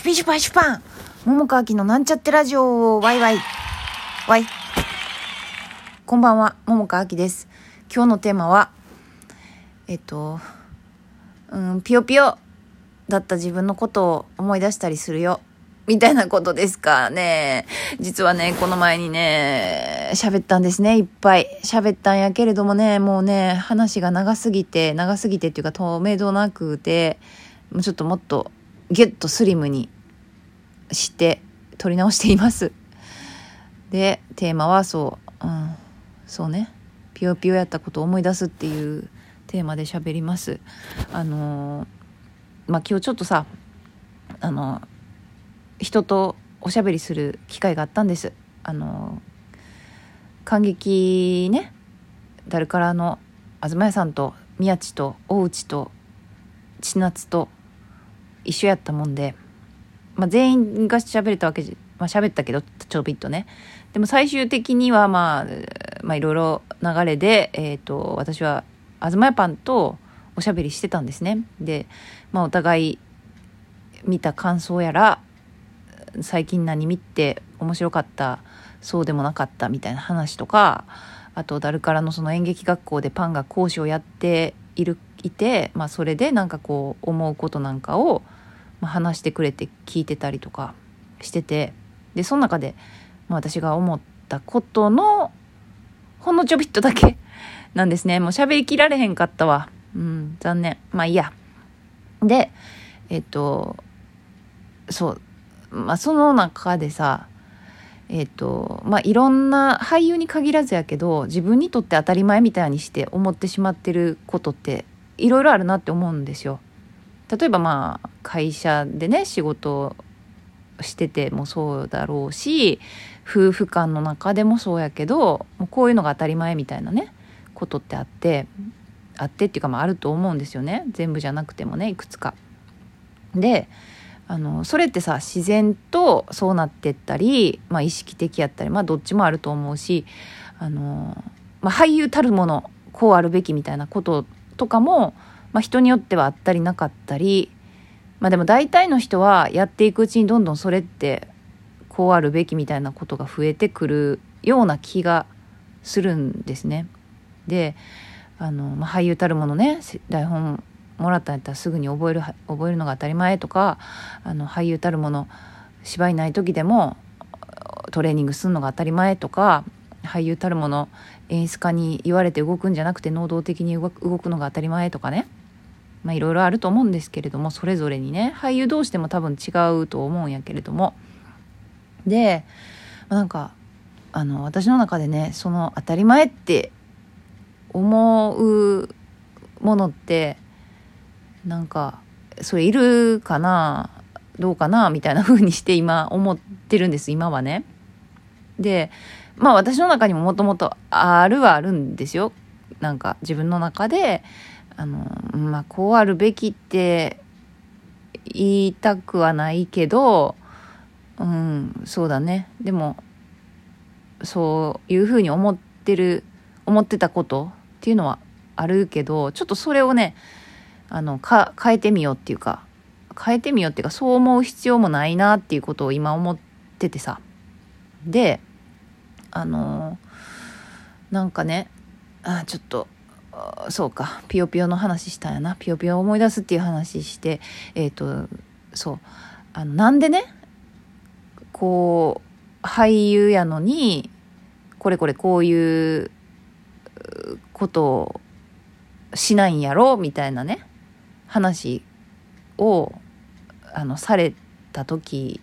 シュピシュパシュパン桃川きのなんちゃってラジオワイワイワイこんばんは、桃川きです。今日のテーマは、えっと、うん、ぴよぴよだった自分のことを思い出したりするよ。みたいなことですかね。実はね、この前にね、喋ったんですね、いっぱい。喋ったんやけれどもね、もうね、話が長すぎて、長すぎてっていうか透明度なくて、もうちょっともっとギュッとスリムにして撮り直しています。で、テーマはそう、うん、そうね、ピヨピヨやったことを思い出すっていうテーマで喋ります。あのーまあ、今日ちょっとさ、あの人とおしゃべりする機会があったんです。あの感激ね、ダルカラの東屋さんと宮地と大内と千夏と一緒やったもんで、まあ、全員が喋れたわけじゃ、まあ、喋ったけどちょびっとね。でも最終的にはまあまあいろいろ流れで、えー、と私は東屋パンとおしゃべりしてたんですね。で、まあ、お互い見た感想やら最近何見て面白かったそうでもなかったみたいな話とかあとダルカラのその演劇学校でパンが講師をやっているいて、まあ、それでなんかこう思うことなんかを、まあ、話してくれて聞いてたりとかしててでその中で、まあ、私が思ったことのほんのちょびっとだけ なんですね。もう喋りきられへんかったわ。うん残念。まあいいや。でえっとそう。まあその中でさえっとまあいろんな俳優に限らずやけど自分にとって当たり前みたいにして思ってしまってることっていろいろあるなって思うんですよ。例えばまあ会社でね仕事をしててもそうだろうし夫婦間の中でもそうやけどもうこういうのが当たり前みたいなねことってあってあってっていうかまああると思うんですよね全部じゃなくてもねいくつか。であのそれってさ自然とそうなってったり、まあ、意識的やったりまあどっちもあると思うしあの、まあ、俳優たるものこうあるべきみたいなこととかも、まあ、人によってはあったりなかったりまあでも大体の人はやっていくうちにどんどんそれってこうあるべきみたいなことが増えてくるような気がするんですね。であの、まあ、俳優たるものね台本もらったんやったらすぐに覚える覚えるのが当たり前とかあの俳優たるもの芝居ない時でもトレーニングするのが当たり前とか俳優たるもの演出家に言われて動くんじゃなくて能動的に動くのが当たり前とかねまあいろいろあると思うんですけれどもそれぞれにね俳優同士でも多分違うと思うんやけれどもでなんかあの私の中でねその当たり前って思うものってなんかそれいるかなどうかなみたいな風にして今思ってるんです今はね。でまあ私の中にももともとあるはあるんですよ。なんか自分の中であのまあこうあるべきって言いたくはないけどうんそうだね。でもそういう風に思ってる思ってたことっていうのはあるけどちょっとそれをねあのか変えてみようっていうか変えてみようっていうかそう思う必要もないなっていうことを今思っててさ。であのなんかねあちょっとそうか。ピヨピヨの話したんやな。ピヨピヨを思い出すっていう話してえっ、ー、とそう。あのなんでねこう俳優やのにこれこれこういうことをしないんやろみたいなね話をあのされた時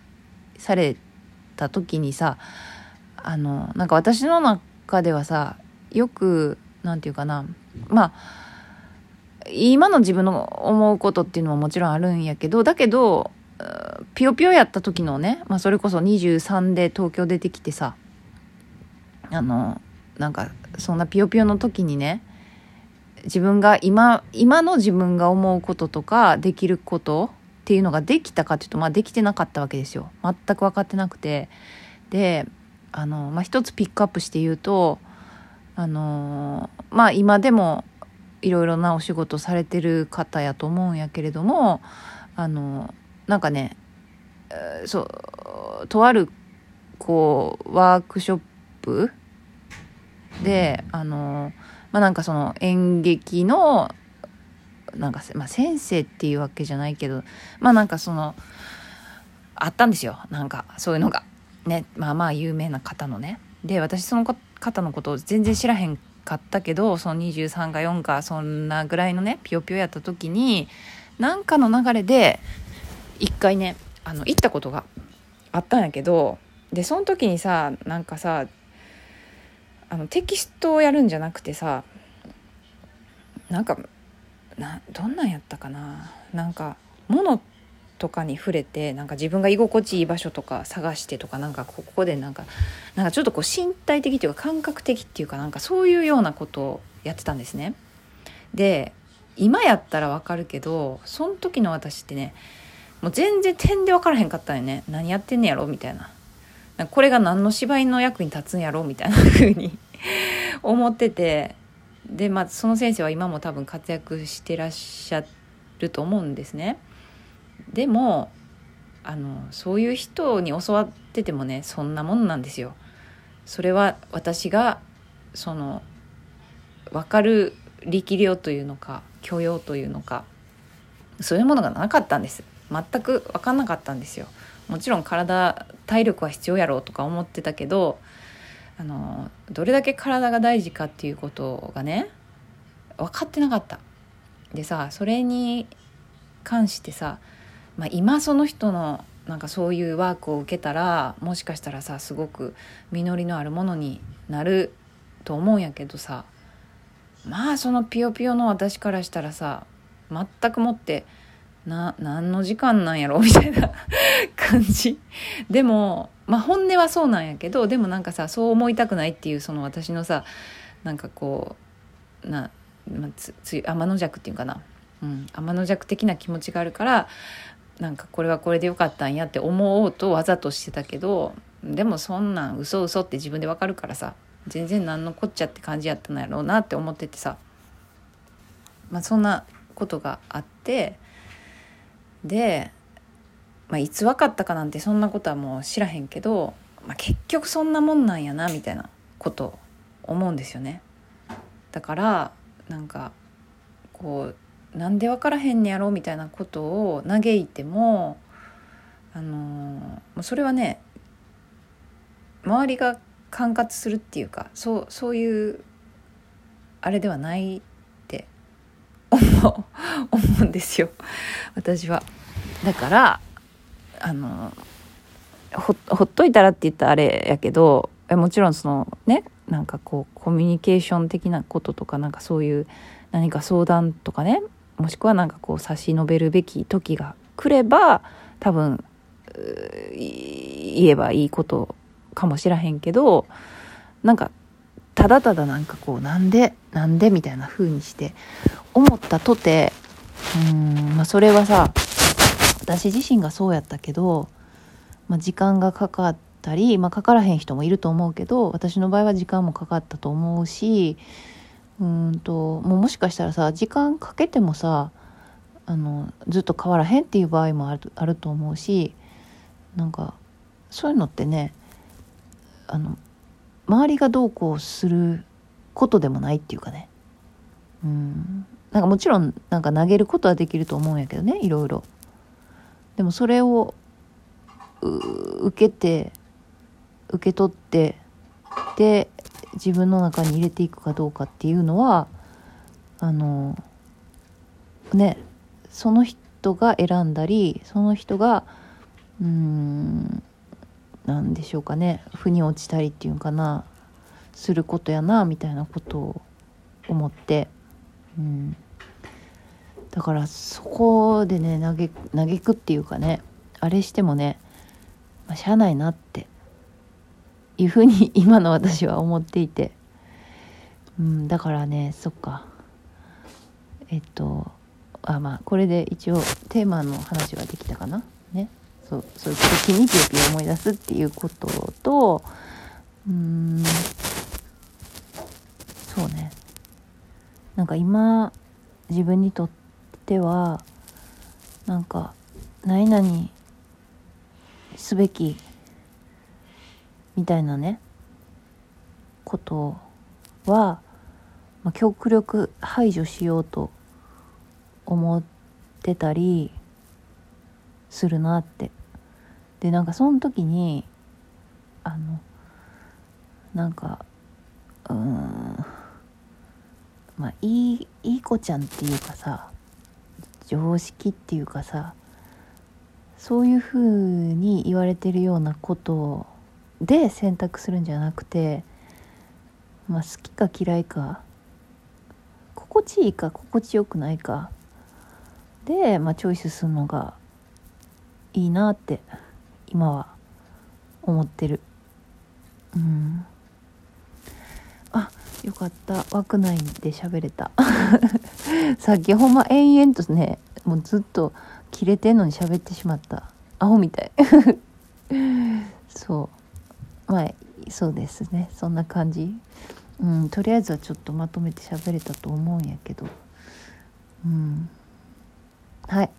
された時にさあのなんか私の中ではさよくなんていうかなまあ今の自分の思うことっていうのももちろんあるんやけどだけどピヨピヨやった時のね、まあ、それこそ23で東京出てきてさあのなんかそんなピヨピヨの時にね自分が今今の自分が思うこととかできることっていうのができたかっていうとまあできてなかったわけですよ。全く分かってなくて。であの、まあ、一つピックアップして言うとあのまあ今でもいろいろなお仕事されてる方やと思うんやけれどもあのなんかねそうとあるこうワークショップであのまあなんかその演劇のなんか、まあ、先生っていうわけじゃないけどまあなんかそのあったんですよ。なんかそういうのが。ねまあまあ有名な方のね。で私その方のことを全然知らへんかったけどその23か4かそんなぐらいのねぴよぴよやった時になんかの流れで一回ねあの行ったことがあったんやけどでその時にさなんかさあのテキストをやるんじゃなくてさなんかなどんなんやったかな？なんか物とかに触れてなんか自分が居心地いい場所とか探してとかなんかここでなんかなんかちょっとこう身体的っていうか感覚的っていうかなんかそういうようなことをやってたんですね。で今やったらわかるけどその時の私ってねもう全然点で分からへんかったんよね。何やってんねやろみたいな。これが何の芝居の役に立つんやろみたいな風に 思っててでまあその先生は今も多分活躍してらっしゃると思うんですね。でもあのそういう人に教わっててもねそんなもんなんですよ。それは私がその分かる力量というのか許容というのかそういうものがなかったんです。全く分かんなかったんですよ。もちろん体体力は必要やろうとか思ってたけどあのどれだけ体が大事かっていうことがね分かってなかった。でさそれに関してさ、まあ、今その人のなんかそういうワークを受けたらもしかしたらさすごく実りのあるものになると思うんやけどさまあそのピヨピヨの私からしたらさ全くもってな何の時間なんやろみたいな 感じ。でもまあ本音はそうなんやけどでもなんかさそう思いたくないっていうその私のさなんかこうな、まあ、つつ天の弱っていうかな、うん、天の弱的な気持ちがあるからなんかこれはこれでよかったんやって思おうとわざとしてたけどでもそんなん嘘嘘って自分でわかるからさ全然何のこっちゃって感じやったんやろうなって思っててさまあそんなことがあってで、まあ、いつ分かったかなんてそんなことはもう知らへんけど、まあ、結局そんなもんなんやなみたいなこと思うんですよね。だからなんかこうなんで分からへんねやろみたいなことを嘆いてもあのー、それはね周りが管轄するっていうかそうそういうあれではないって思う思うんですよ私は。だからあのほほっといたらって言ったらあれやけどもちろんそのねなんかこうコミュニケーション的なこととかなんかそういう何か相談とかねもしくはなんかこう差し伸べるべき時が来れば多分言えばいいことかもしらへんけどなんかただただなんかこうなんでなんでみたいな風にして思ったとてうんまあそれはさ私自身がそうやったけど、まあ、時間がかかったり、まあ、かからへん人もいると思うけど私の場合は時間もかかったと思うしうんともうもしかしたらさ時間かけてもさあのずっと変わらへんっていう場合もあるあると思うしなんかそういうのってねあの周りがどうこうすることでもないっていうかね。うん。なんかもちろんなんか投げることはできると思うんやけどねいろいろ。でもそれを受けて受け取ってで自分の中に入れていくかどうかっていうのはあのねその人が選んだりその人がうん何でしょうかね腑に落ちたりっていうかなすることやなみたいなことを思って、うん、だからそこでね嘆くっていうかねあれしてもね、まあ、しゃあないなっていうふうに今の私は思っていて、うん、だからねそっか。えっとあまあこれで一応テーマの話はできたかな。ね。そうそういう時にピヨピヨ思い出すっていうこととうんそうね。なんか今自分にとってはなんか何々すべきみたいなねことは、まあ、極力排除しようと思ってたりするなって。でなんかその時にあのなんかうんまあいいいい子ちゃんっていうかさ常識っていうかさそういうふうに言われてるようなことをで選択するんじゃなくて、まあ、好きか嫌いか心地いいか心地よくないかで、まあ、チョイスするのがいいなって今は思ってる。うん。あよかった。枠内で喋れた。さっきほんま延々とねもうずっと切れてんのに喋ってしまった。アホみたい。そう。まあそうですね。そんな感じ。うんとりあえずはちょっとまとめて喋れたと思うんやけど。うん。はい。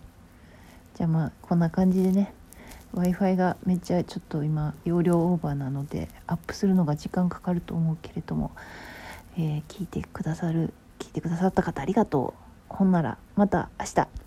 じゃあまあこんな感じでね。w i f i がめっちゃちょっと今容量オーバーなのでアップするのが時間かかると思うけれども、えー聞いてくださる聞いてくださった方ありがとう。ほんならまた明日。